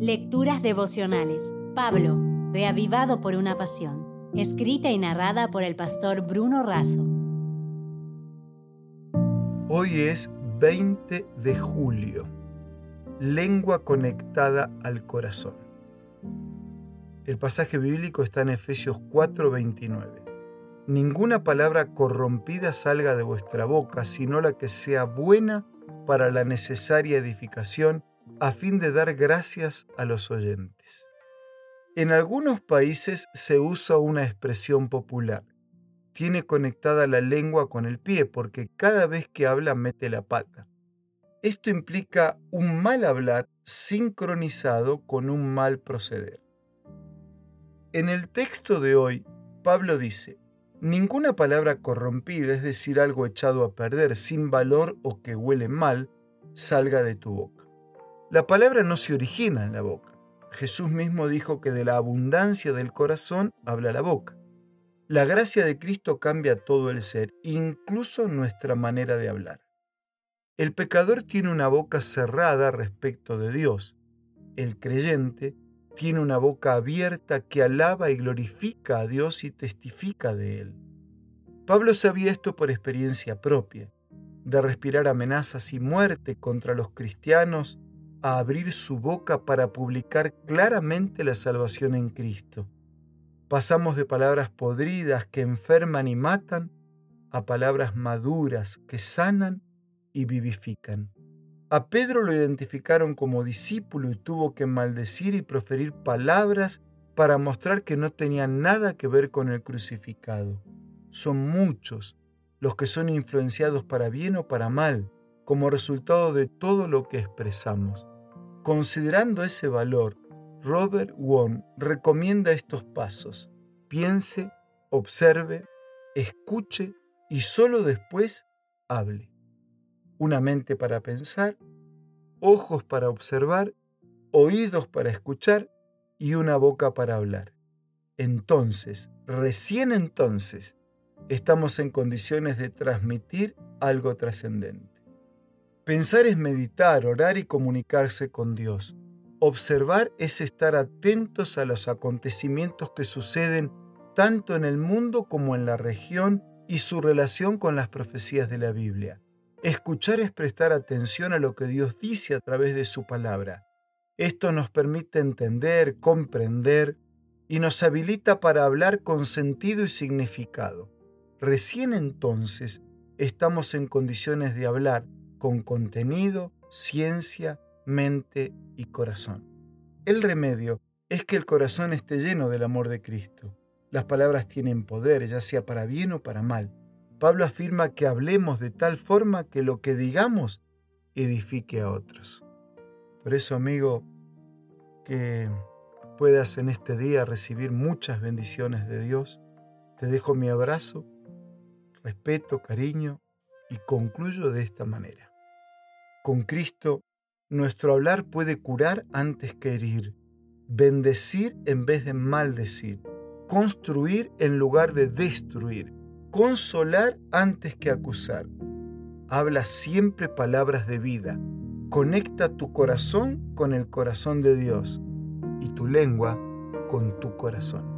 Lecturas devocionales. Pablo, reavivado por una pasión. Escrita y narrada por el pastor Bruno Razo. Hoy es 20 de julio. Lengua conectada al corazón. El pasaje bíblico está en Efesios 4:29. Ninguna palabra corrompida salga de vuestra boca, sino la que sea buena para la necesaria edificación a fin de dar gracias a los oyentes. En algunos países se usa una expresión popular. Tiene conectada la lengua con el pie porque cada vez que habla mete la pata. Esto implica un mal hablar sincronizado con un mal proceder. En el texto de hoy, Pablo dice, Ninguna palabra corrompida, es decir, algo echado a perder, sin valor o que huele mal, salga de tu boca. La palabra no se origina en la boca. Jesús mismo dijo que de la abundancia del corazón habla la boca. La gracia de Cristo cambia todo el ser, incluso nuestra manera de hablar. El pecador tiene una boca cerrada respecto de Dios. El creyente tiene una boca abierta que alaba y glorifica a Dios y testifica de Él. Pablo sabía esto por experiencia propia, de respirar amenazas y muerte contra los cristianos a abrir su boca para publicar claramente la salvación en Cristo. Pasamos de palabras podridas que enferman y matan a palabras maduras que sanan y vivifican. A Pedro lo identificaron como discípulo y tuvo que maldecir y proferir palabras para mostrar que no tenía nada que ver con el crucificado. Son muchos los que son influenciados para bien o para mal como resultado de todo lo que expresamos. Considerando ese valor, Robert Wong recomienda estos pasos. Piense, observe, escuche y solo después hable una mente para pensar, ojos para observar, oídos para escuchar y una boca para hablar. Entonces, recién entonces, estamos en condiciones de transmitir algo trascendente. Pensar es meditar, orar y comunicarse con Dios. Observar es estar atentos a los acontecimientos que suceden tanto en el mundo como en la región y su relación con las profecías de la Biblia. Escuchar es prestar atención a lo que Dios dice a través de su palabra. Esto nos permite entender, comprender y nos habilita para hablar con sentido y significado. Recién entonces estamos en condiciones de hablar con contenido, ciencia, mente y corazón. El remedio es que el corazón esté lleno del amor de Cristo. Las palabras tienen poder, ya sea para bien o para mal. Pablo afirma que hablemos de tal forma que lo que digamos edifique a otros. Por eso, amigo, que puedas en este día recibir muchas bendiciones de Dios, te dejo mi abrazo, respeto, cariño y concluyo de esta manera. Con Cristo, nuestro hablar puede curar antes que herir, bendecir en vez de maldecir, construir en lugar de destruir consolar antes que acusar. Habla siempre palabras de vida. Conecta tu corazón con el corazón de Dios y tu lengua con tu corazón.